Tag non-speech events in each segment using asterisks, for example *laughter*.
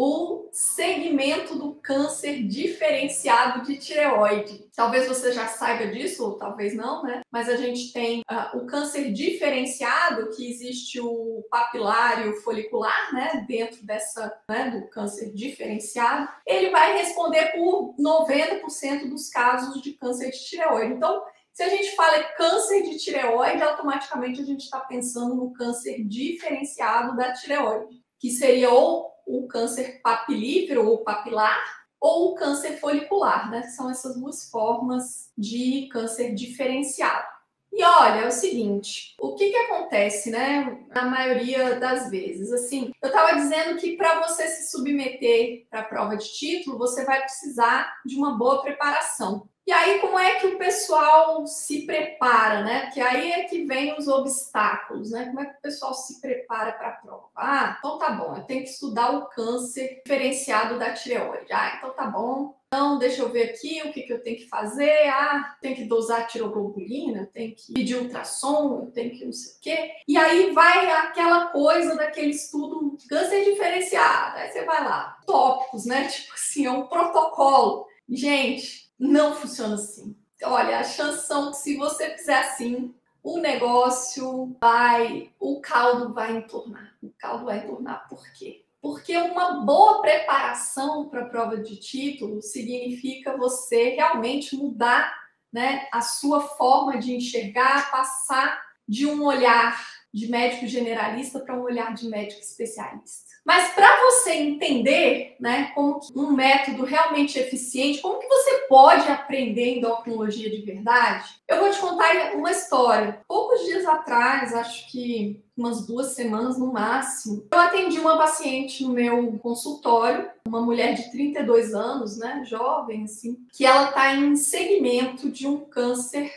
o segmento do câncer diferenciado de tireoide. Talvez você já saiba disso, ou talvez não, né? Mas a gente tem uh, o câncer diferenciado, que existe o papilário folicular, né? Dentro dessa, né? Do câncer diferenciado. Ele vai responder por 90% dos casos de câncer de tireoide. Então, se a gente fala câncer de tireoide, automaticamente a gente está pensando no câncer diferenciado da tireoide, que seria ou o câncer papilífero ou papilar ou o câncer folicular, né? São essas duas formas de câncer diferenciado. E olha, é o seguinte, o que que acontece, né? Na maioria das vezes, assim, eu estava dizendo que para você se submeter para a prova de título, você vai precisar de uma boa preparação. E aí, como é que o pessoal se prepara, né? Porque aí é que vem os obstáculos, né? Como é que o pessoal se prepara para a prova? Ah, então tá bom, eu tenho que estudar o câncer diferenciado da tireoide. Ah, então tá bom. Então, deixa eu ver aqui o que, que eu tenho que fazer. Ah, tem que dosar tiroglobulina, tem que pedir ultrassom, tem que não sei o quê. E aí vai aquela coisa daquele estudo câncer diferenciado. Aí você vai lá, tópicos, né? *laughs* Tipo assim, é um protocolo. Gente, não funciona assim. Olha, a chance são que se você fizer assim, o negócio vai, o caldo vai entornar. O caldo vai entornar por quê? Porque uma boa preparação para a prova de título significa você realmente mudar né, a sua forma de enxergar, passar de um olhar de médico generalista para um olhar de médico especialista. Mas para você entender, né, como um método realmente eficiente, como que você pode aprender endocrinologia de verdade, eu vou te contar uma história. Poucos dias atrás, acho que umas duas semanas no máximo, eu atendi uma paciente no meu consultório, uma mulher de 32 anos, né, jovem assim, que ela está em segmento de um câncer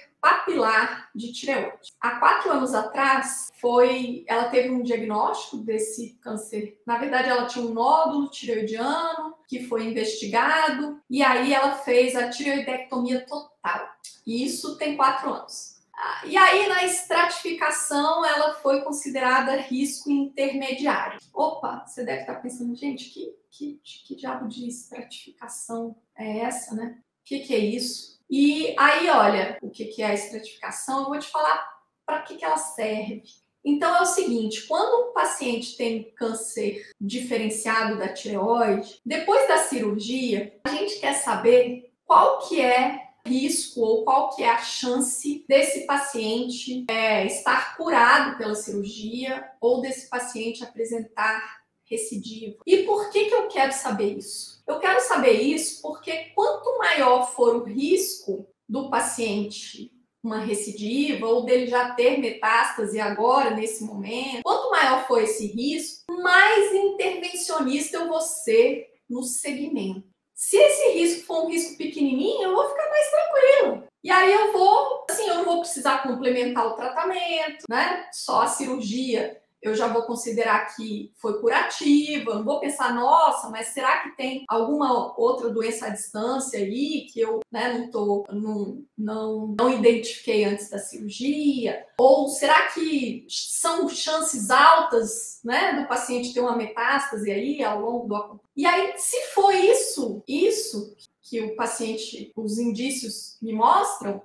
de tireoide. Há quatro anos atrás, foi, ela teve um diagnóstico desse câncer. Na verdade, ela tinha um nódulo tireoidiano que foi investigado e aí ela fez a tireoidectomia total. E isso tem quatro anos. Ah, e aí, na estratificação, ela foi considerada risco intermediário. Opa, você deve estar pensando, gente, que, que, que diabo de estratificação é essa, né? O que, que é isso? E aí, olha, o que é a estratificação, eu vou te falar para que, que ela serve. Então é o seguinte, quando o paciente tem câncer diferenciado da tireoide, depois da cirurgia, a gente quer saber qual que é risco ou qual que é a chance desse paciente é, estar curado pela cirurgia ou desse paciente apresentar recidiva. E por que, que eu quero saber isso? Eu quero saber isso porque quanto maior for o risco do paciente uma recidiva ou dele já ter metástase agora, nesse momento, quanto maior for esse risco, mais intervencionista eu vou ser no segmento. Se esse risco for um risco pequenininho, eu vou ficar mais tranquilo. E aí eu vou, assim, eu não vou precisar complementar o tratamento, né? Só a cirurgia eu já vou considerar que foi curativa, não vou pensar, nossa, mas será que tem alguma outra doença à distância aí que eu né, não, tô, não, não, não identifiquei antes da cirurgia? Ou será que são chances altas né, do paciente ter uma metástase aí ao longo do E aí, se for isso, isso que o paciente, os indícios me mostram,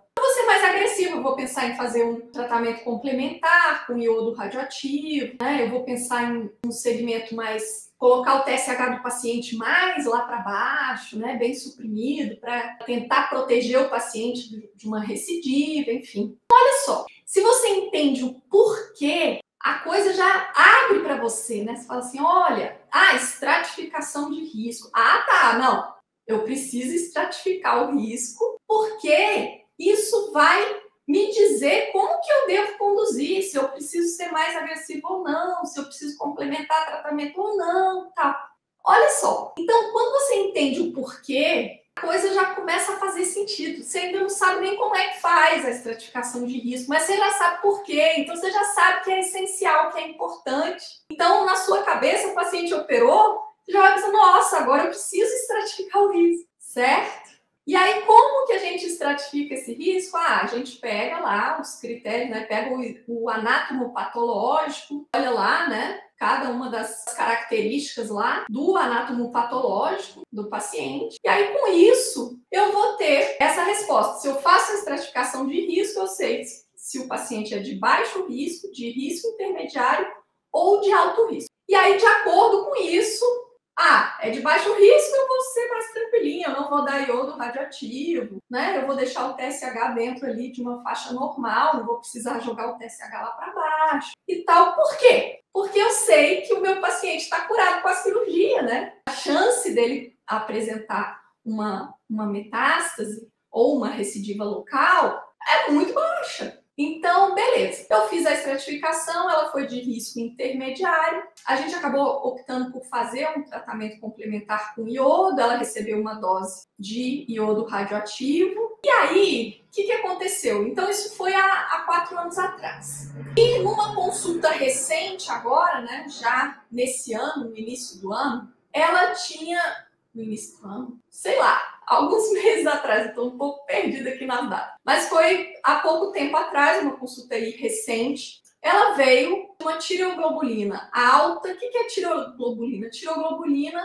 mais agressivo, eu vou pensar em fazer um tratamento complementar com iodo radioativo, né? Eu vou pensar em um segmento mais colocar o TSH do paciente mais lá para baixo, né, bem suprimido, para tentar proteger o paciente de uma recidiva, enfim. Olha só, se você entende o porquê, a coisa já abre para você, né? Você fala assim, olha, a ah, estratificação de risco. Ah, tá, não eu preciso estratificar o risco, porque isso vai me dizer como que eu devo conduzir, se eu preciso ser mais agressivo ou não, se eu preciso complementar tratamento ou não, tá? Olha só. Então, quando você entende o porquê, a coisa já começa a fazer sentido. Você ainda não sabe nem como é que faz a estratificação de risco, mas você já sabe por quê. Então, você já sabe que é essencial, que é importante. Então, na sua cabeça, o paciente operou, já vai pensar, nossa, agora eu preciso estratificar o risco, certo? E aí, como que a gente estratifica esse risco? Ah, a gente pega lá os critérios, né? Pega o, o anátomo patológico, olha lá, né? cada uma das características lá do anátomo patológico do paciente. E aí, com isso, eu vou ter essa resposta. Se eu faço a estratificação de risco, eu sei se o paciente é de baixo risco, de risco intermediário ou de alto risco. E aí, de acordo com isso, ah, é de baixo risco, eu vou ser mais tranquilinha, eu não vou dar iodo radioativo, né? Eu vou deixar o TSH dentro ali de uma faixa normal, não vou precisar jogar o TSH lá para baixo e tal. Por quê? Porque eu sei que o meu paciente está curado com a cirurgia, né? A chance dele apresentar uma, uma metástase ou uma recidiva local é muito baixa. Estratificação, ela foi de risco intermediário. A gente acabou optando por fazer um tratamento complementar com iodo. Ela recebeu uma dose de iodo radioativo. E aí, o que, que aconteceu? Então, isso foi há, há quatro anos atrás. E numa consulta recente, agora, né, já nesse ano, no início do ano, ela tinha. No início do ano? Sei lá, alguns *laughs* meses atrás, estou um pouco perdida aqui nas datas. Mas foi há pouco tempo atrás, uma consulta recente. Ela veio uma tireoglobulina alta. O que é tireoglobulina? Tireoglobulina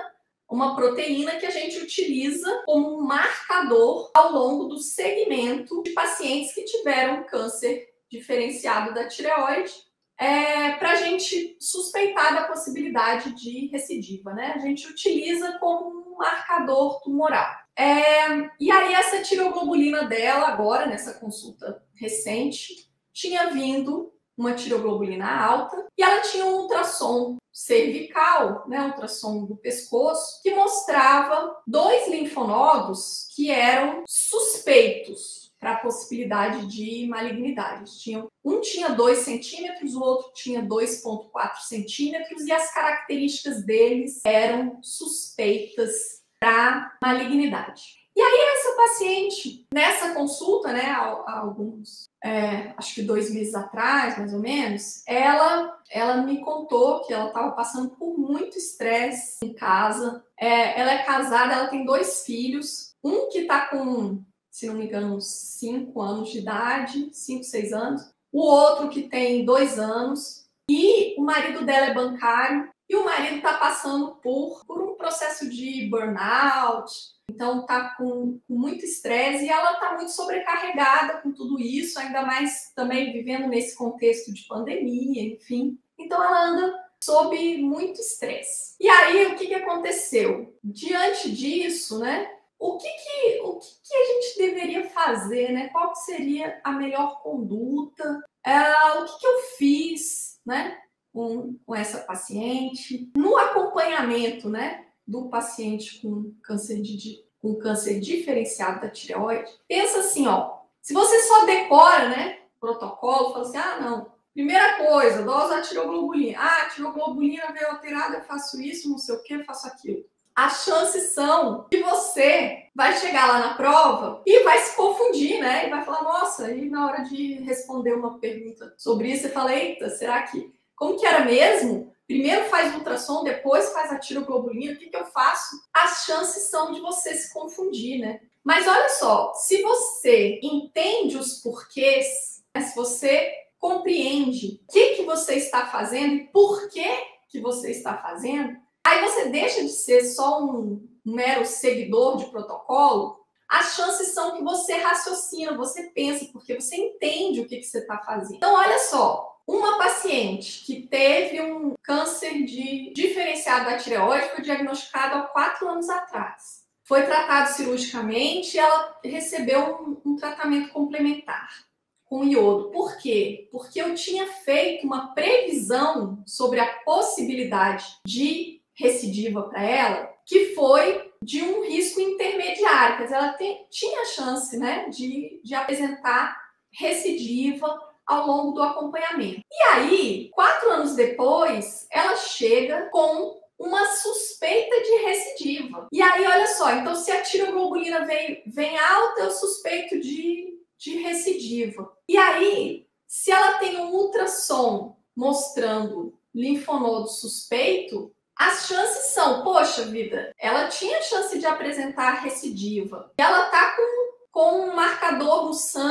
uma proteína que a gente utiliza como um marcador ao longo do segmento de pacientes que tiveram câncer diferenciado da tireoide, é, para a gente suspeitar da possibilidade de recidiva, né? A gente utiliza como um marcador tumoral. É, e aí essa tiroglobulina dela agora, nessa consulta recente, tinha vindo uma tiroglobulina alta e ela tinha um ultrassom cervical, né, ultrassom do pescoço, que mostrava dois linfonodos que eram suspeitos para a possibilidade de malignidade. Tinham, um tinha 2 centímetros, o outro tinha 2,4 centímetros, e as características deles eram suspeitas para malignidade. E aí, essa paciente, nessa consulta, né, há, há alguns, é, acho que dois meses atrás, mais ou menos, ela, ela me contou que ela estava passando por muito estresse em casa. É, ela é casada, ela tem dois filhos, um que está com, se não me engano, 5 anos de idade, 5, 6 anos, o outro que tem dois anos, e o marido dela é bancário, e o marido está passando por, por um processo de burnout, então está com, com, muito estresse e ela está muito sobrecarregada com tudo isso, ainda mais também vivendo nesse contexto de pandemia, enfim. Então ela anda sob muito estresse. E aí o que, que aconteceu? Diante disso, né? O que, que, o que, que a gente deveria fazer, né? Qual seria a melhor conduta? É, o que, que eu fiz, né? com, com essa paciente. No acompanhamento, né, do paciente com câncer de com câncer diferenciado da tireoide, pensa assim, ó, se você só decora, né, protocolo, fala assim, ah, não, primeira coisa, dose tiroglobulina. Ah, tiroglobulina veio alterada, eu faço isso, não sei o que, faço aquilo. As chances são que você vai chegar lá na prova e vai se confundir, né? E vai falar, nossa, e na hora de responder uma pergunta sobre isso, você fala, eita, será que como que era mesmo? Primeiro faz ultrassom, depois faz a tiroglobulina. O que, que eu faço? As chances são de você se confundir, né? Mas olha só, se você entende os porquês, se você compreende o que, que você está fazendo e por que, que você está fazendo, aí você deixa de ser só um mero seguidor de protocolo. As chances são que você raciocina, você pensa, porque você entende o que, que você está fazendo. Então, olha só, uma paciente que teve um câncer de diferenciado da tireoide foi diagnosticado há quatro anos atrás. Foi tratado cirurgicamente e ela recebeu um, um tratamento complementar com iodo. Por quê? Porque eu tinha feito uma previsão sobre a possibilidade de recidiva para ela, que foi de um risco intermediário, quer dizer, ela tinha chance né, de, de apresentar recidiva ao longo do acompanhamento. E aí, quatro anos depois, ela chega com uma suspeita de recidiva. E aí, olha só, então se a tiroglobulina vem, vem alta, eu suspeito de, de recidiva. E aí, se ela tem um ultrassom mostrando linfonodo suspeito, as chances são, poxa vida, ela tinha chance de apresentar recidiva. Ela tá com, com um marcador no sangue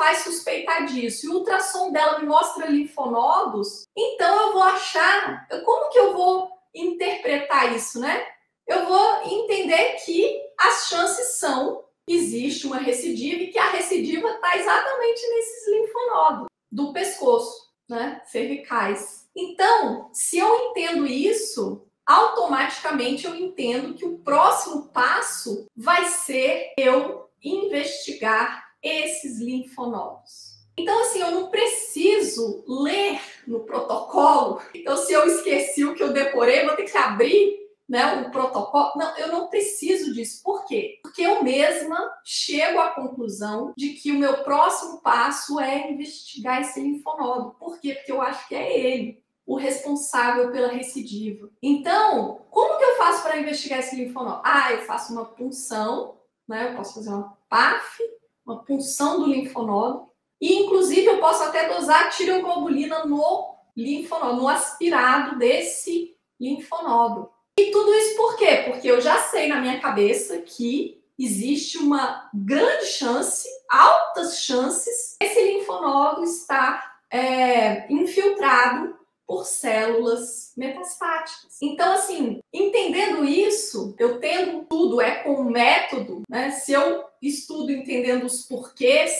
faz suspeitar disso. E o ultrassom dela me mostra linfonodos, então eu vou achar, como que eu vou interpretar isso, né? Eu vou entender que as chances são existe uma recidiva e que a recidiva está exatamente nesses linfonodos do pescoço, né, cervicais. Então, se eu entendo isso, automaticamente eu entendo que o próximo passo vai ser eu investigar esses linfonodos. Então, assim, eu não preciso ler no protocolo. Então, se eu esqueci o que eu decorei, vou ter que abrir né, o protocolo. Não, eu não preciso disso. Por quê? Porque eu mesma chego à conclusão de que o meu próximo passo é investigar esse linfonodo. Por quê? Porque eu acho que é ele o responsável pela recidiva. Então, como que eu faço para investigar esse linfonodo? Ah, eu faço uma punção, né? Eu posso fazer uma PAF, uma punção do linfonodo. E, inclusive, eu posso até dosar tireoglobulina no linfonodo, no aspirado desse linfonodo. E tudo isso por quê? Porque eu já sei na minha cabeça que existe uma grande chance, altas chances, esse linfonodo estar é, infiltrado por células metastáticas. Então, assim, entendendo isso, eu tendo tudo é com método, né? Se eu estudo entendendo os porquês,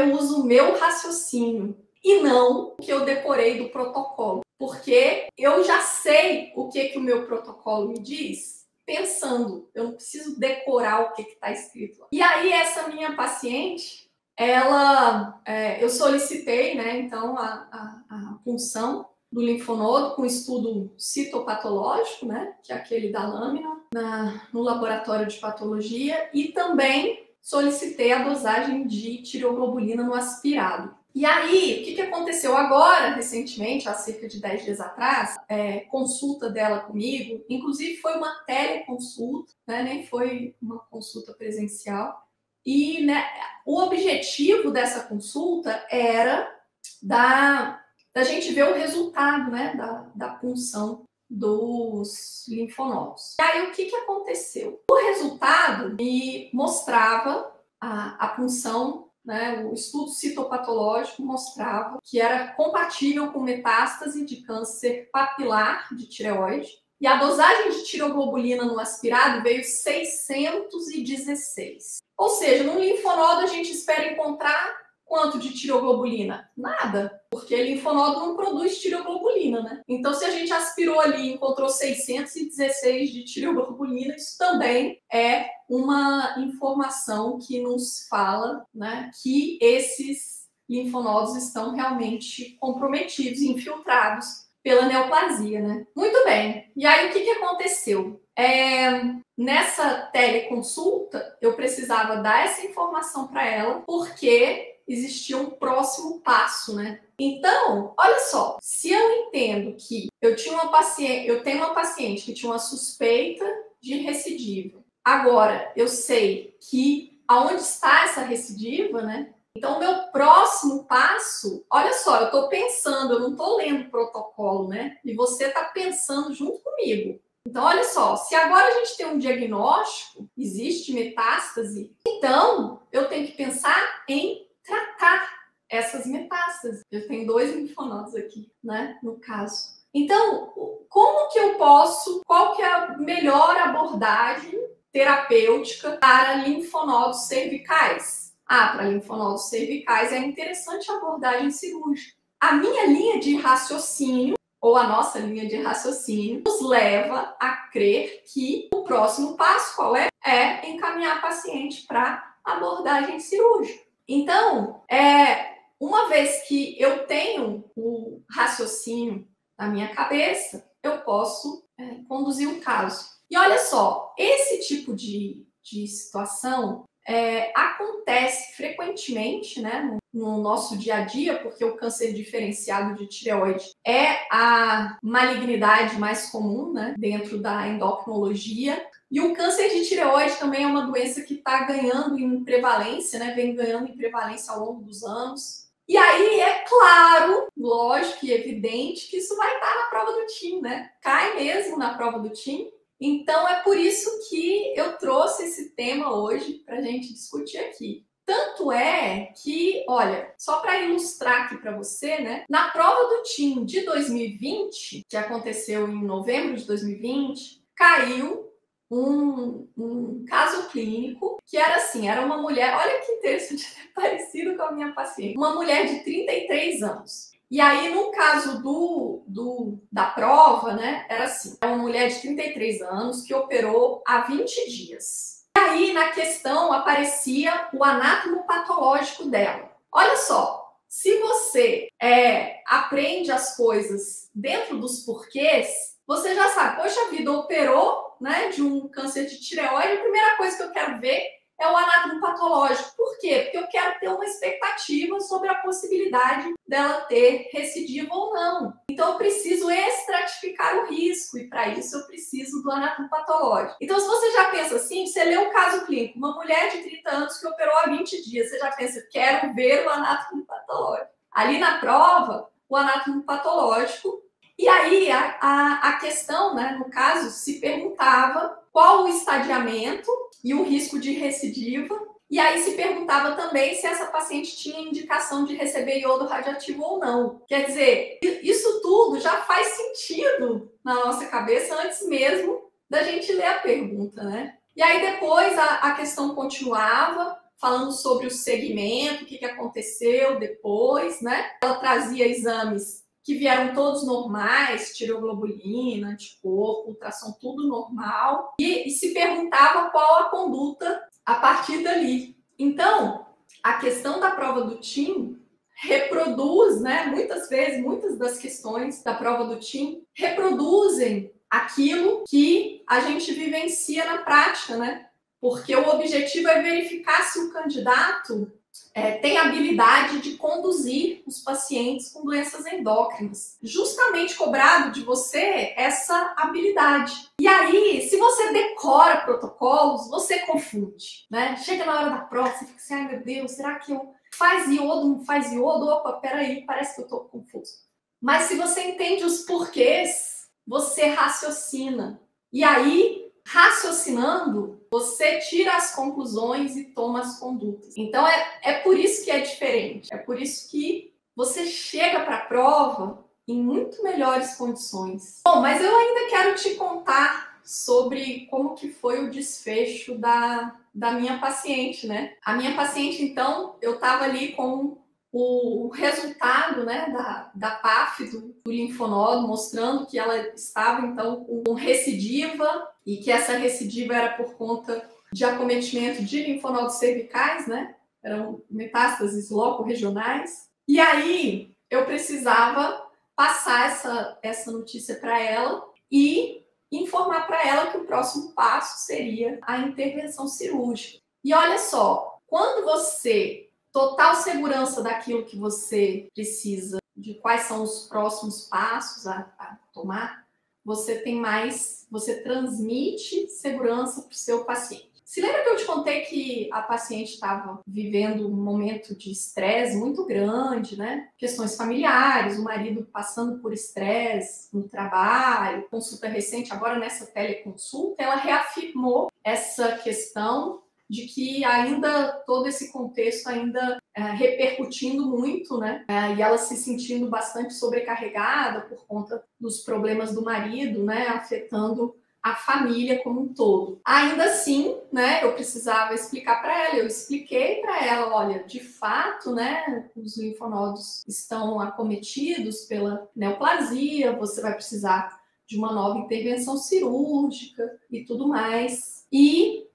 eu uso o meu raciocínio e não o que eu decorei do protocolo porque eu já sei o que, que o meu protocolo me diz pensando, eu não preciso decorar o que está escrito. E aí, essa minha paciente, ela, é, eu solicitei, né, então, a, a, a punção do linfonodo com estudo citopatológico, né, que é aquele da lâmina, na, no laboratório de patologia, e também solicitei a dosagem de tireoglobulina no aspirado. E aí, o que, que aconteceu agora, recentemente, há cerca de 10 dias atrás, é, consulta dela comigo, inclusive foi uma teleconsulta, né, nem foi uma consulta presencial. E né, o objetivo dessa consulta era da, da gente ver o resultado né, da, da punção dos linfonodos. E aí, o que, que aconteceu? O resultado me mostrava a, a punção né, o estudo citopatológico mostrava que era compatível com metástase de câncer papilar de tireoide. E a dosagem de tiroglobulina no aspirado veio 616. Ou seja, no linfonodo a gente espera encontrar Quanto de tiroglobulina? Nada, porque linfonodo não produz tiroglobulina, né? Então, se a gente aspirou ali e encontrou 616 de tiroglobulina, isso também é uma informação que nos fala né, que esses linfonodos estão realmente comprometidos, infiltrados pela neoplasia, né? Muito bem. E aí, o que, que aconteceu? É, nessa teleconsulta, eu precisava dar essa informação para ela, porque existia um próximo passo, né? Então, olha só, se eu entendo que eu tinha uma paciente, eu tenho uma paciente que tinha uma suspeita de recidiva. Agora, eu sei que aonde está essa recidiva, né? Então, meu próximo passo, olha só, eu estou pensando, eu não estou lendo o protocolo, né? E você está pensando junto comigo. Então, olha só, se agora a gente tem um diagnóstico, existe metástase, então eu tenho que pensar em tratar essas metástases. Eu tenho dois linfonodos aqui, né, no caso. Então, como que eu posso, qual que é a melhor abordagem terapêutica para linfonodos cervicais? Ah, para linfonodos cervicais é interessante a abordagem cirúrgica. A minha linha de raciocínio, ou a nossa linha de raciocínio, nos leva a crer que o próximo passo, qual é? É encaminhar paciente para abordagem cirúrgica. Então, é, uma vez que eu tenho o raciocínio na minha cabeça, eu posso é, conduzir o caso. E olha só, esse tipo de, de situação é, acontece frequentemente né, no, no, nosso dia a dia, porque o câncer diferenciado de tireoide é a malignidade mais comum né, dentro da endocrinologia. E o câncer de tireoide também é uma doença que está ganhando em prevalência, né? Vem ganhando em prevalência ao longo dos anos. E aí é claro, lógico e evidente que isso vai estar na prova do TIM, né? Cai mesmo na prova do TIM. Então é por isso que eu trouxe esse tema hoje para a gente discutir aqui. Tanto é que, olha, só para ilustrar aqui para você, né? Na prova do TIM de 2020, que aconteceu em novembro de 2020, caiu um, um, caso clínico que era assim, era uma mulher, olha que interessante, *laughs* parecido com a minha paciente, uma mulher de 33 anos. E aí, no caso do, do, da prova, né, era assim, uma mulher de 33 anos que operou há 20 dias aí, na questão, aparecia o anátomo patológico dela. Olha só, se você é, aprende as coisas dentro dos porquês, você já sabe, poxa vida, operou né, de um câncer de tireoide, a primeira coisa que eu quero ver é o anátomo patológico. Por quê? Porque eu quero ter uma expectativa sobre a possibilidade dela ter recidiva ou não. Então, eu preciso estratificar o risco e, para isso, eu preciso do anátomo patológico. Então, se você já pensa assim, você lê um caso clínico, uma mulher de 30 anos que operou há 20 dias, você já pensa, quero ver o anátomo patológico. Ali na prova, o anátomo patológico e aí a, a, a, questão, né, no caso, se perguntava qual o estadiamento e o risco de recidiva. E aí se perguntava também se essa paciente tinha indicação de receber iodo radioativo ou não. Quer dizer, isso tudo já faz sentido na nossa cabeça antes mesmo da gente ler a pergunta, né? E aí depois a, a questão continuava, falando sobre o segmento, o que, que aconteceu depois, né? Ela trazia exames que vieram todos normais, tiroglobulina, anticorpo, ultrassom, tudo normal, e, e se perguntava qual a conduta a partir dali. Então, a questão da prova do TIM reproduz, né, muitas vezes, muitas das questões da prova do TIM reproduzem aquilo que a gente vivencia na prática, né? Porque o objetivo é verificar se o candidato é, tem habilidade de conduzir pacientes com doenças endócrinas. Justamente cobrado de você essa habilidade. E aí, se você decora protocolos, você confunde, né? Chega na hora da prova, você fica assim, ai meu Deus, será que eu faz iodo, não faz iodo? Opa, peraí, parece que eu tô confuso. Mas se você entende os porquês, você raciocina. E aí, raciocinando, você tira as conclusões e toma as condutas. Então é, é por isso que é diferente. É por isso que você chega para a prova em muito melhores condições. Bom, mas eu ainda quero te contar sobre como que foi o desfecho da, da minha paciente, né? A minha paciente, então, eu estava ali com o resultado né, da, da PAF do, do, linfonodo, mostrando que ela estava então com recidiva e que essa recidiva era por conta de acometimento de linfonodos cervicais, né? Eram metástases loco-regionais. E aí eu precisava passar essa, essa notícia para ela e informar para ela que o próximo passo seria a intervenção cirúrgica. E olha só, quando você total segurança daquilo que você precisa, de quais são os próximos passos a, a tomar, você tem mais, você transmite segurança para o seu paciente. Se lembra que eu te contei que a paciente estava vivendo um momento de estresse muito grande, né? Questões familiares, o marido passando por estresse no trabalho, consulta recente, agora nessa teleconsulta, ela reafirmou essa questão de que ainda todo esse contexto ainda é, repercutindo muito, né? É, e ela se sentindo bastante sobrecarregada por conta dos problemas do marido, né? Afetando a família como um todo. Ainda assim, né, eu precisava explicar para ela, eu expliquei para ela, olha, de fato, né, os linfonodos estão acometidos pela neoplasia, você vai precisar de uma nova intervenção cirúrgica e tudo mais. E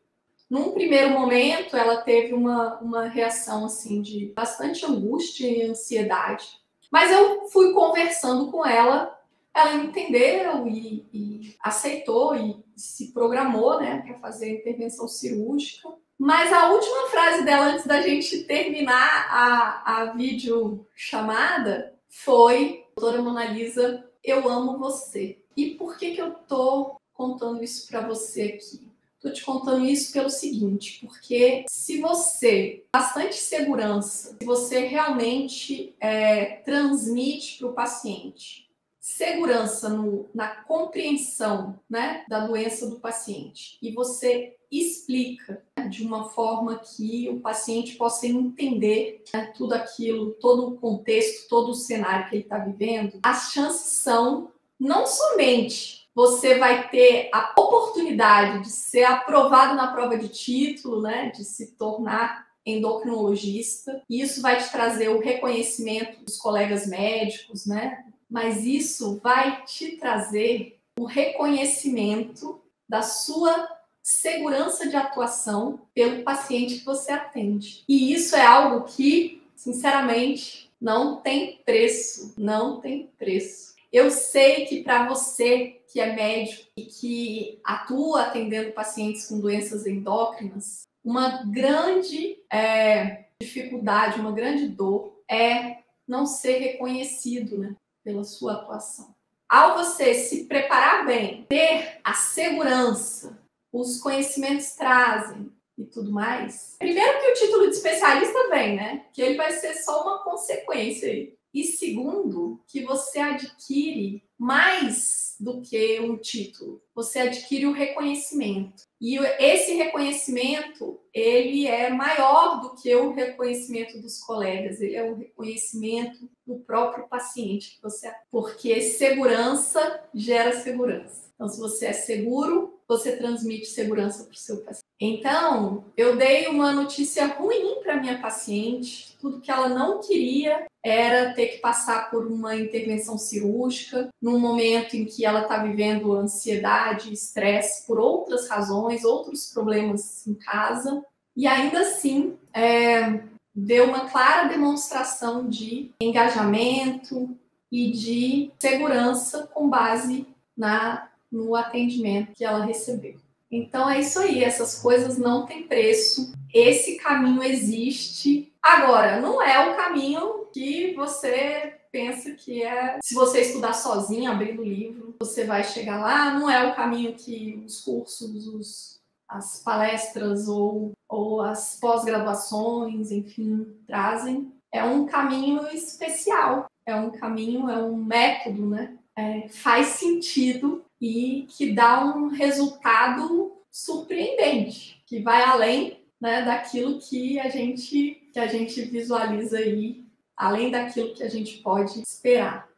num primeiro momento, ela teve uma, uma reação assim de bastante angústia e ansiedade. Mas eu fui conversando com ela, ela entendeu e, e aceitou e se programou né, para fazer a intervenção cirúrgica. Mas a última frase dela antes da gente terminar a, a vídeo chamada foi: Doutora Mona Lisa, eu amo você. E por que, que eu tô contando isso para você aqui? Estou te contando isso pelo seguinte, porque se você bastante segurança, se você realmente é, transmite para o paciente segurança no, na compreensão né, da doença do paciente e você explica né, de uma forma que o paciente possa entender né, tudo aquilo, todo o contexto, todo o cenário que ele está vivendo, as chances são não somente você vai ter a oportunidade de ser aprovado na prova de título, né, de se tornar endocrinologista. Isso vai te trazer o reconhecimento dos colegas médicos, né? Mas isso vai te trazer o reconhecimento da sua segurança de atuação pelo paciente que você atende. E isso é algo que, sinceramente, não tem preço, não tem preço. Eu sei que para você que é médico e que atua atendendo pacientes com doenças endócrinas, uma grande é, dificuldade, uma grande dor é não ser reconhecido né, pela sua atuação. Ao você se preparar bem, ter a segurança, os conhecimentos trazem e tudo mais. Primeiro que o título de especialista vem, né? Que ele vai ser só uma consequência aí. E segundo, que você adquire mais do que um título. Você adquire o reconhecimento. E esse reconhecimento, ele é maior do que o reconhecimento dos colegas, ele é o reconhecimento do próprio paciente que você porque segurança gera segurança. Então, se você é seguro, você transmite segurança para o seu paciente. Então, eu dei uma notícia ruim para minha paciente. Tudo que ela não queria era ter que passar por uma intervenção cirúrgica, num momento em que ela está vivendo ansiedade, estresse por outras razões, outros problemas em casa. E ainda assim, é, deu uma clara demonstração de engajamento e de segurança com base na, no atendimento que ela recebeu. Então é isso aí, essas coisas não têm preço. Esse caminho existe. Agora, não é o caminho que você pensa que é. Se você estudar sozinho, abrindo livro, você vai chegar lá. Não é o caminho que os cursos, os, as palestras ou, ou as pós-graduações, enfim, trazem. É um caminho especial. É um caminho, é um método, né? É, faz sentido e que dá um resultado surpreendente, que vai além né, daquilo que a gente que a gente visualiza aí, além daquilo que a gente pode esperar.